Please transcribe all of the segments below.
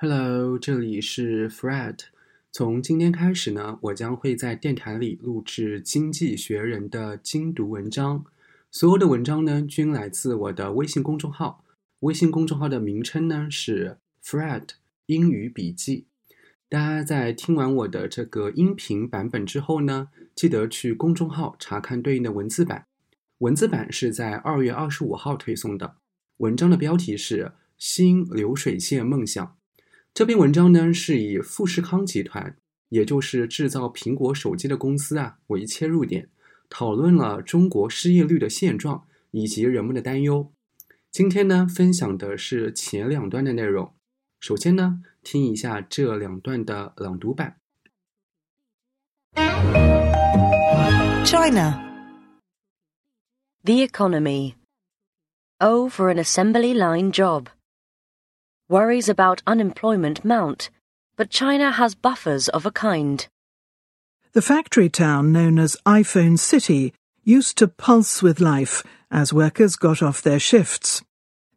Hello，这里是 Fred。从今天开始呢，我将会在电台里录制《经济学人》的精读文章。所有的文章呢，均来自我的微信公众号。微信公众号的名称呢是 Fred 英语笔记。大家在听完我的这个音频版本之后呢，记得去公众号查看对应的文字版。文字版是在二月二十五号推送的。文章的标题是《新流水线梦想》。这篇文章呢，是以富士康集团，也就是制造苹果手机的公司啊为切入点，讨论了中国失业率的现状以及人们的担忧。今天呢，分享的是前两段的内容。首先呢，听一下这两段的朗读版。China. The economy. Oh, for an assembly line job. Worries about unemployment mount, but China has buffers of a kind. The factory town known as iPhone City used to pulse with life as workers got off their shifts.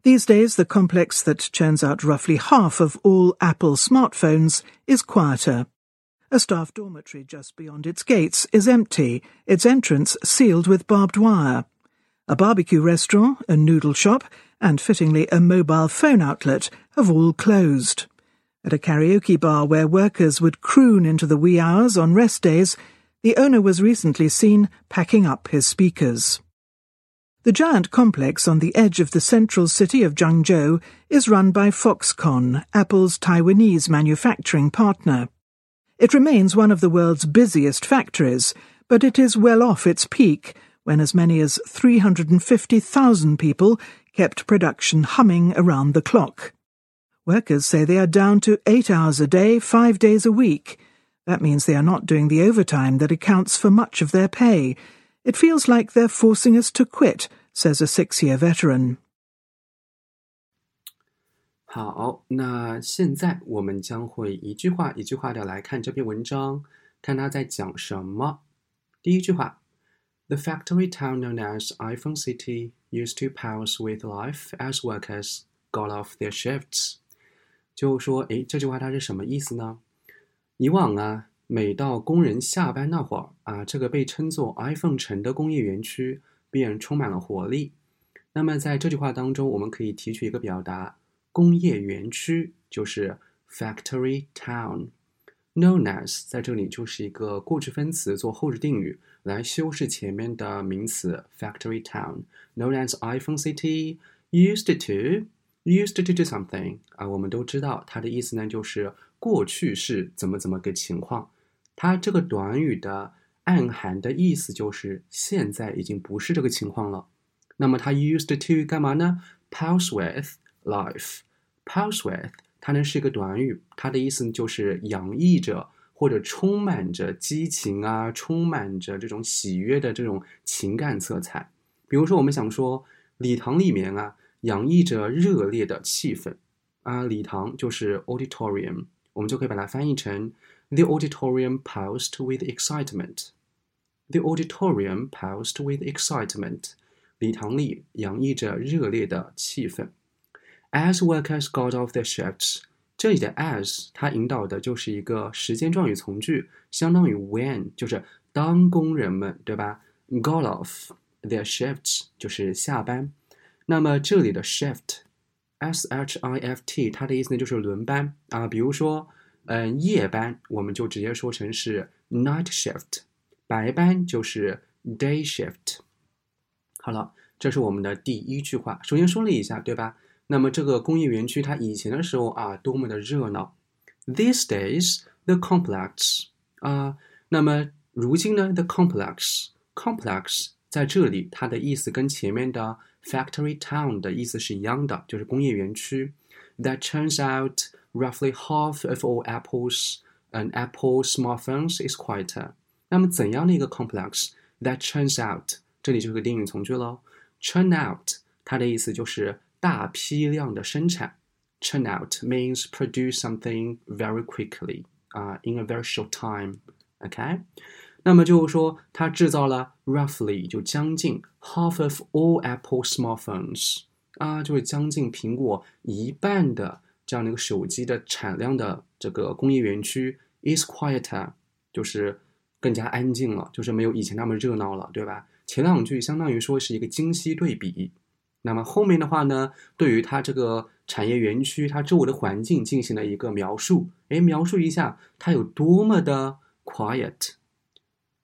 These days, the complex that churns out roughly half of all Apple smartphones is quieter. A staff dormitory just beyond its gates is empty, its entrance sealed with barbed wire. A barbecue restaurant, a noodle shop, and fittingly a mobile phone outlet have all closed. At a karaoke bar where workers would croon into the wee hours on rest days, the owner was recently seen packing up his speakers. The giant complex on the edge of the central city of Zhengzhou is run by Foxconn, Apple's Taiwanese manufacturing partner. It remains one of the world's busiest factories, but it is well off its peak when as many as 350,000 people kept production humming around the clock. Workers say they are down to eight hours a day, five days a week. That means they are not doing the overtime that accounts for much of their pay it feels like they're forcing us to quit, says a six year veteran. 好，那现在我们将会一句话一句话的来看这篇文章，看它在讲什么。第一句话：The factory town known as iPhone City used to pulse with life as workers got off their shifts。就说，诶，这句话它是什么意思呢？以往啊，每到工人下班那会儿啊，这个被称作 iPhone 城的工业园区便充满了活力。那么在这句话当中，我们可以提取一个表达，工业园区就是 factory town。Known as 在这里就是一个过去分词做后置定语来修饰前面的名词 factory town。Known as iPhone city used to used to do something 啊，我们都知道它的意思呢，就是过去是怎么怎么个情况。它这个短语的暗含的意思就是现在已经不是这个情况了。那么它 used to 干嘛呢？Pulse with life。Pulse with 它呢是一个短语，它的意思就是洋溢着或者充满着激情啊，充满着这种喜悦的这种情感色彩。比如说，我们想说礼堂里面啊，洋溢着热烈的气氛啊，礼堂就是 auditorium，我们就可以把它翻译成。The auditorium pulsed with excitement. The auditorium pulsed with excitement. 礼堂里洋溢着热烈的气氛。As workers got off their shifts，这里的 as 它引导的就是一个时间状语从句，相当于 when，就是当工人们，对吧？Got off their shifts 就是下班。那么这里的 shift，s h i f t，它的意思呢就是轮班啊，比如说。嗯，夜班我们就直接说成是 night shift，白班就是 day shift。好了，这是我们的第一句话。首先梳理一下，对吧？那么这个工业园区它以前的时候啊，多么的热闹。These days the complex 啊，那么如今呢，the complex，complex 在这里它的意思跟前面的 factory town 的意思是一样的，就是工业园区。That turns out roughly half of all Apple's and Apple smartphones is quieter。那么怎样的一个 complex that turns out？这里就是个定语从句喽。Churn out，它的意思就是 大批量的生产。Churn out means produce something very quickly 啊、uh,，in a very short time。OK，那么就是说，它制造了 roughly 就将近 half of all Apple smartphones 啊，就是将近苹果一半的。这样的一个手机的产量的这个工业园区 is quieter，就是更加安静了，就是没有以前那么热闹了，对吧？前两句相当于说是一个精细对比。那么后面的话呢，对于它这个产业园区它周围的环境进行了一个描述，哎，描述一下它有多么的 quiet。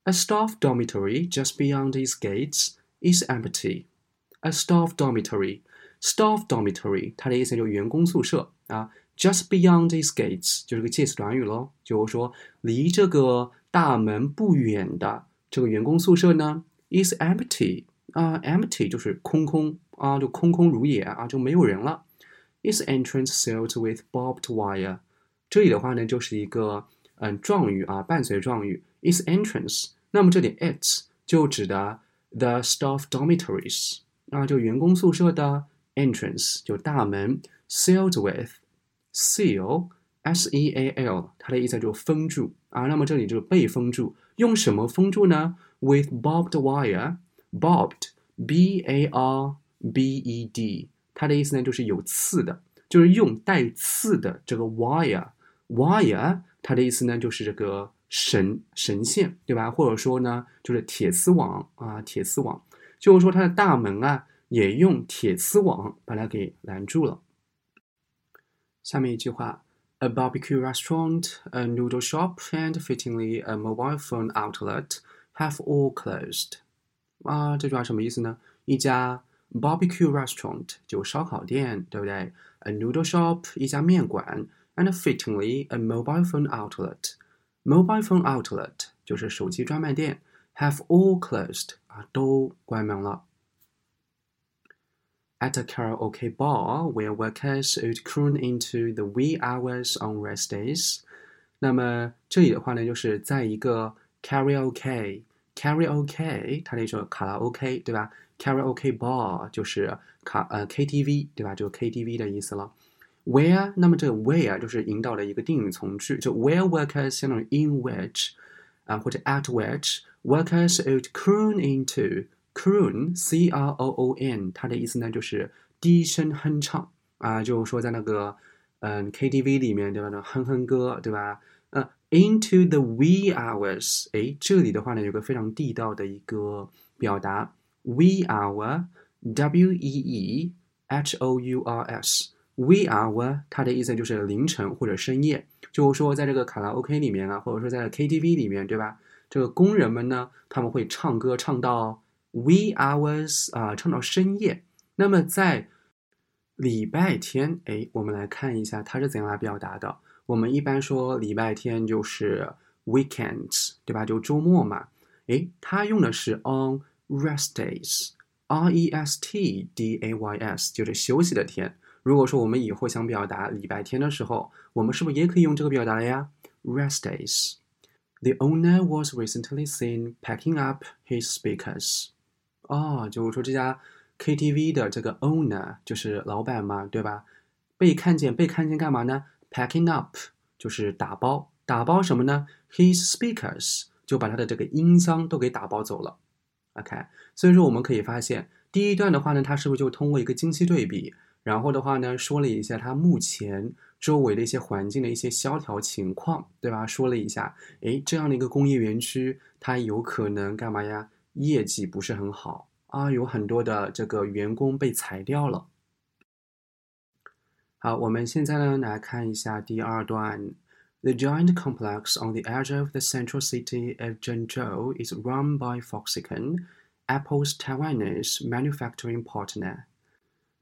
A staff dormitory just beyond its gates is empty. A staff dormitory, staff dormitory，它的意思就是员工宿舍啊。Just beyond its gates 就是个介词短语喽，就是说离这个大门不远的这个员工宿舍呢，is empty 啊，empty 就是空空啊，就空空如也啊，就没有人了。Its entrance sealed with barbed wire，这里的话呢就是一个嗯状语啊，伴随状语。Its entrance，那么这里 its 就指的 the staff dormitories 啊，就员工宿舍的 entrance 就大门，sealed with seal s e a l，它的意思就是封住啊。那么这里就是被封住，用什么封住呢？With barbed wire，barbed b a r b e d，它的意思呢就是有刺的，就是用带刺的这个 wire，wire 它的意思呢就是这个绳绳线，对吧？或者说呢就是铁丝网啊，铁丝网，就是说它的大门啊也用铁丝网把它给拦住了。下面一句话：A barbecue restaurant, a noodle shop, and fittingly a mobile phone outlet have all closed。 啊，这句话什么意思呢？一家 barbecue restaurant 就烧烤店，对不对？A noodle shop 一家面馆，and fittingly a mobile phone outlet。mobile phone outlet 就是手机专卖店，have all closed 啊，都关门了。at a karaoke bar where workers would croon into the wee hours on rest days。那么这里的话呢，就是在一个 karaoke karaoke 它的一首卡拉 OK 对吧？karaoke bar 就是卡呃 KTV 对吧？就 KTV 的意思了。Where 那么这个 where 就是引导的一个定语从句，就 where workers 相当于 in which 啊或者 at which workers would croon into。Croon, C R O O N，它的意思呢就是低声哼唱啊，就是说在那个嗯 KTV 里面对吧？那哼哼歌对吧？呃，Into the wee hours，哎，这里的话呢有个非常地道的一个表达，we hour，w e e h o u r s，we hour，它的意思就是凌晨或者深夜，就是说在这个卡拉 OK 里面啊，或者说在 KTV 里面对吧？这个工人们呢，他们会唱歌唱到。We hours 啊，唱到深夜。那么在礼拜天，哎，我们来看一下它是怎样来表达的。我们一般说礼拜天就是 weekends，对吧？就周末嘛。哎，它用的是 on rest days，R E S T D A Y S，就是休息的天。如果说我们以后想表达礼拜天的时候，我们是不是也可以用这个表达了呀？Rest days。The owner was recently seen packing up his speakers. 哦，就是说这家 KTV 的这个 owner 就是老板嘛，对吧？被看见，被看见干嘛呢？Packing up 就是打包，打包什么呢？His speakers 就把他的这个音箱都给打包走了。OK，所以说我们可以发现，第一段的话呢，他是不是就通过一个精细对比，然后的话呢，说了一下他目前周围的一些环境的一些萧条情况，对吧？说了一下，诶，这样的一个工业园区，它有可能干嘛呀？业绩不是很好啊，有很多的这个员工被裁掉了。好，我们现在呢来看一下第二段。The giant complex on the edge of the central city of Zhengzhou is run by Foxconn, Apple's Taiwanese manufacturing partner.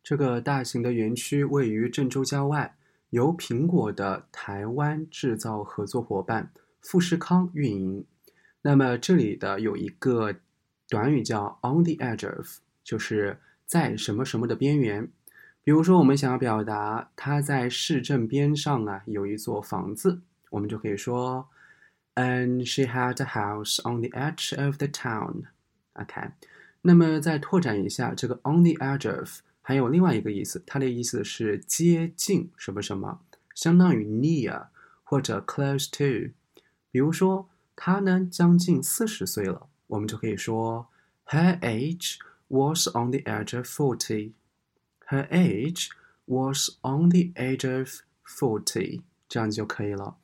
这个大型的园区位于郑州郊外，由苹果的台湾制造合作伙伴富士康运营。那么这里的有一个。短语叫 on the edge of，就是在什么什么的边缘。比如说，我们想要表达他在市政边上啊有一座房子，我们就可以说，And she had a house on the edge of the town。OK，那么再拓展一下，这个 on the edge of 还有另外一个意思，它的意思是接近什么什么，相当于 near 或者 close to。比如说，他呢将近四十岁了。我们就可以说，Her age was on the edge of forty. Her age was on the age of forty 这样子就可以了。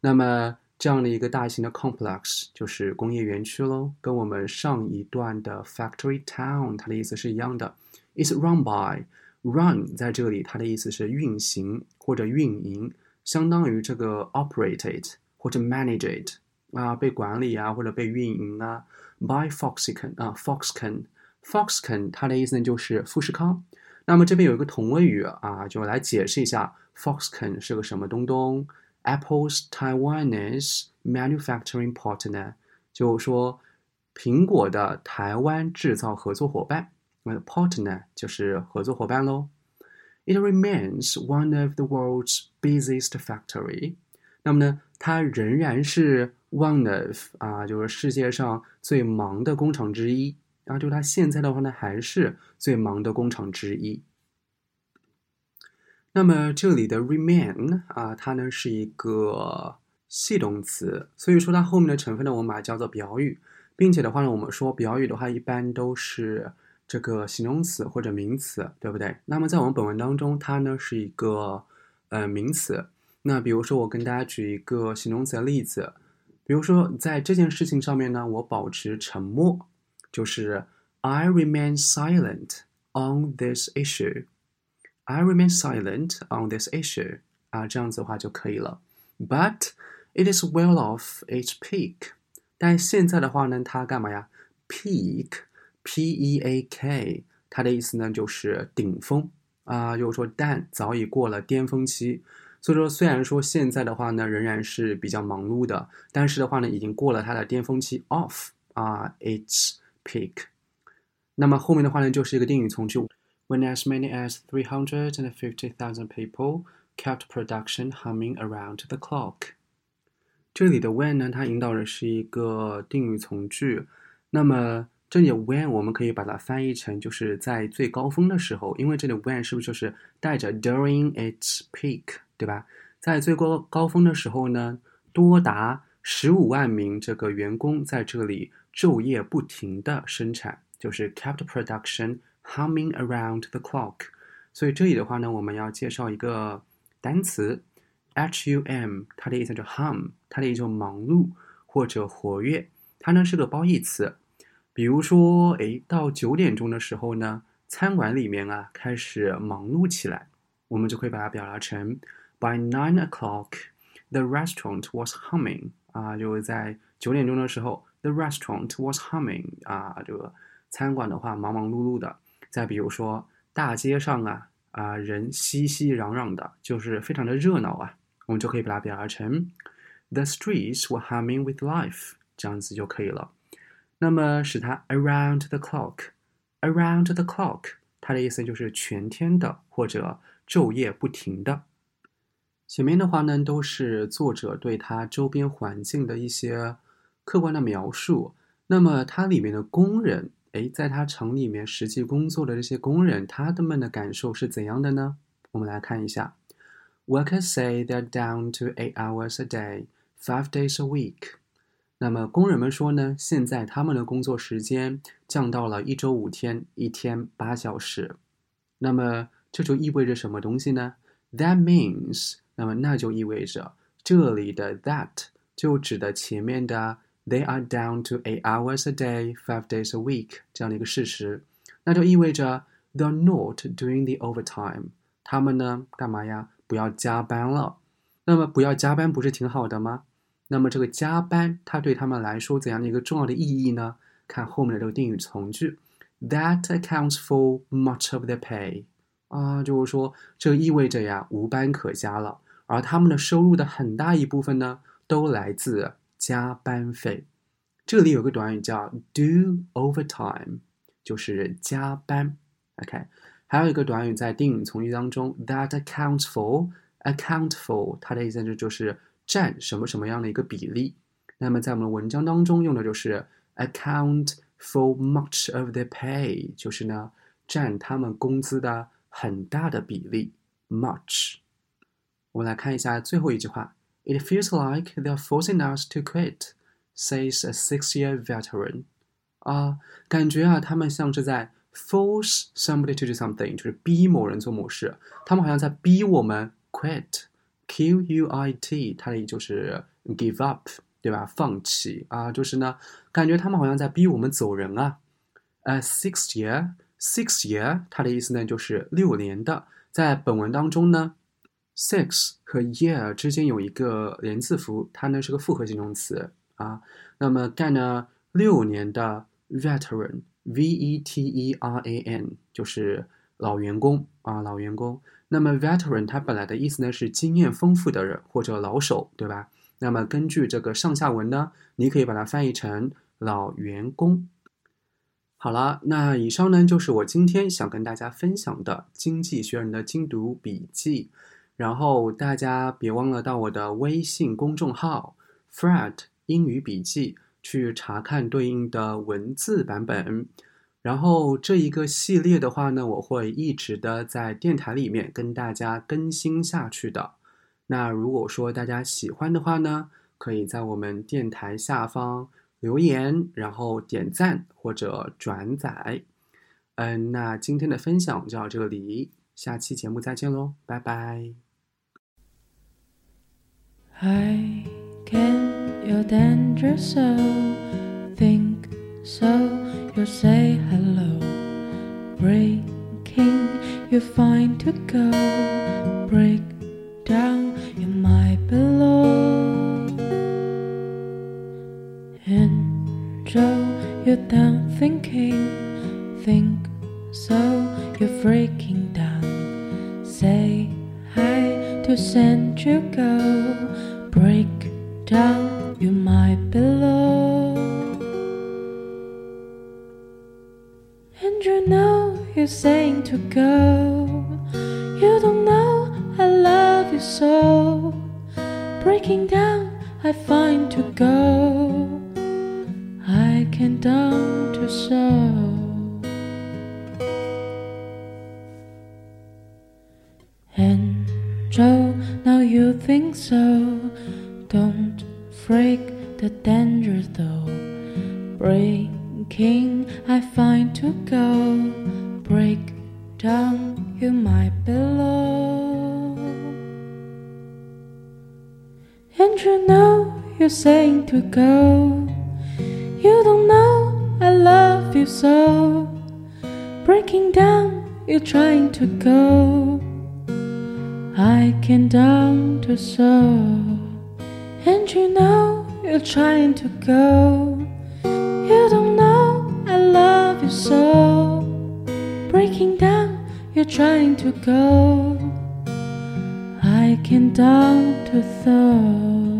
那么这样的一个大型的 complex 就是工业园区喽，跟我们上一段的 factory town 它的意思是一样的。It's run by run 在这里它的意思是运行或者运营，相当于这个 operate 或者 manage it 啊，被管理啊或者被运营啊。By Foxconn 啊，Foxconn，Foxconn 它的意思呢就是富士康。那么这边有一个同位语啊，就来解释一下 Foxconn 是个什么东东。Apple's Taiwanese manufacturing partner，就说苹果的台湾制造合作伙伴。那 partner 就是合作伙伴喽。It remains one of the world's busiest factory。那么呢，它仍然是 one of 啊，就是世界上最忙的工厂之一。然后就它现在的话呢，还是最忙的工厂之一。那么这里的 remain 啊，它呢是一个系动词，所以说它后面的成分呢，我们把它叫做表语，并且的话呢，我们说表语的话一般都是这个形容词或者名词，对不对？那么在我们本文当中，它呢是一个呃名词。那比如说我跟大家举一个形容词的例子，比如说在这件事情上面呢，我保持沉默，就是 I remain silent on this issue。I remain silent on this issue 啊，这样子的话就可以了。But it is well off its peak。但现在的话呢，它干嘛呀？Peak，P-E-A-K，它的意思呢就是顶峰啊，就是说但早已过了巅峰期。所以说，虽然说现在的话呢，仍然是比较忙碌的，但是的话呢，已经过了它的巅峰期，off 啊，its peak。那么后面的话呢，就是一个定语从句。when as many as 350,000 people kept production humming around the clock。这里的 when 呢，它引导的是一个定语从句。那么这里的 when 我们可以把它翻译成就是在最高峰的时候，因为这里 when 是不是就是带着 during its peak，对吧？在最高高峰的时候呢，多达十五万名这个员工在这里昼夜不停的生产，就是 kept production。Humming around the clock，所以这里的话呢，我们要介绍一个单词，hum，它的意思叫 hum，它的意思叫忙碌或者活跃，它呢是个褒义词。比如说，哎，到九点钟的时候呢，餐馆里面啊开始忙碌起来，我们就可以把它表达成 By nine o'clock，the restaurant was humming。啊，就是在九点钟的时候，the restaurant was humming。啊，这个餐馆的话忙忙碌碌的。再比如说，大街上啊啊人熙熙攘攘的，就是非常的热闹啊，我们就可以把它表达成 The streets were humming with life，这样子就可以了。那么使它 around the clock，around the clock，它的意思就是全天的或者昼夜不停的。前面的话呢，都是作者对他周边环境的一些客观的描述。那么它里面的工人。哎，在他厂里面实际工作的这些工人，他们的感受是怎样的呢？我们来看一下。Workers say they're down to eight hours a day, five days a week。那么工人们说呢，现在他们的工作时间降到了一周五天，一天八小时。那么这就意味着什么东西呢？That means，那么那就意味着这里的 that 就指的前面的。They are down to eight hours a day, five days a week 这样的一个事实，那就意味着 they're not doing the overtime。他们呢，干嘛呀？不要加班了。那么不要加班不是挺好的吗？那么这个加班，它对他们来说怎样的一个重要的意义呢？看后面的这个定语从句，That accounts for much of the pay。啊，就是说这意味着呀，无班可加了。而他们的收入的很大一部分呢，都来自。加班费，这里有个短语叫 do overtime，就是加班。OK，还有一个短语在定语从句当中，that accounts for，account for，它的意思就就是占什么什么样的一个比例。那么在我们的文章当中用的就是 account for much of the pay，就是呢占他们工资的很大的比例。much，我们来看一下最后一句话。It feels like they're forcing us to quit, says a six-year veteran. 啊，感觉啊，他们像是在 force somebody to do something，就是逼某人做某事。他们好像在逼我们 quit Q U I T，它的意就是 give up，对吧？放弃啊，就是呢，感觉他们好像在逼我们走人啊。呃，six year，six year，它的意思呢就是六年的。在本文当中呢 ，six 和 year 之间有一个连字符，它呢是个复合形容词啊。那么干了六年的 veteran，V E T E R A N，就是老员工啊，老员工。那么 veteran 它本来的意思呢是经验丰富的人或者老手，对吧？那么根据这个上下文呢，你可以把它翻译成老员工。好了，那以上呢就是我今天想跟大家分享的经济学人的精读笔记。然后大家别忘了到我的微信公众号 Fred 英语笔记去查看对应的文字版本。然后这一个系列的话呢，我会一直的在电台里面跟大家更新下去的。那如果说大家喜欢的话呢，可以在我们电台下方留言，然后点赞或者转载。嗯，那今天的分享就到这里，下期节目再见喽，拜拜。I can your danger so think so you say hello. Breaking, you find to go. I find to go. I can down to so. And Joe, now you think so. Don't break the danger though. Breaking, I find to go. Break down, you might saying to go. You don't know I love you so. Breaking down, you're trying to go. I can down to so. And you know you're trying to go. You don't know I love you so. Breaking down, you're trying to go. I can down to so.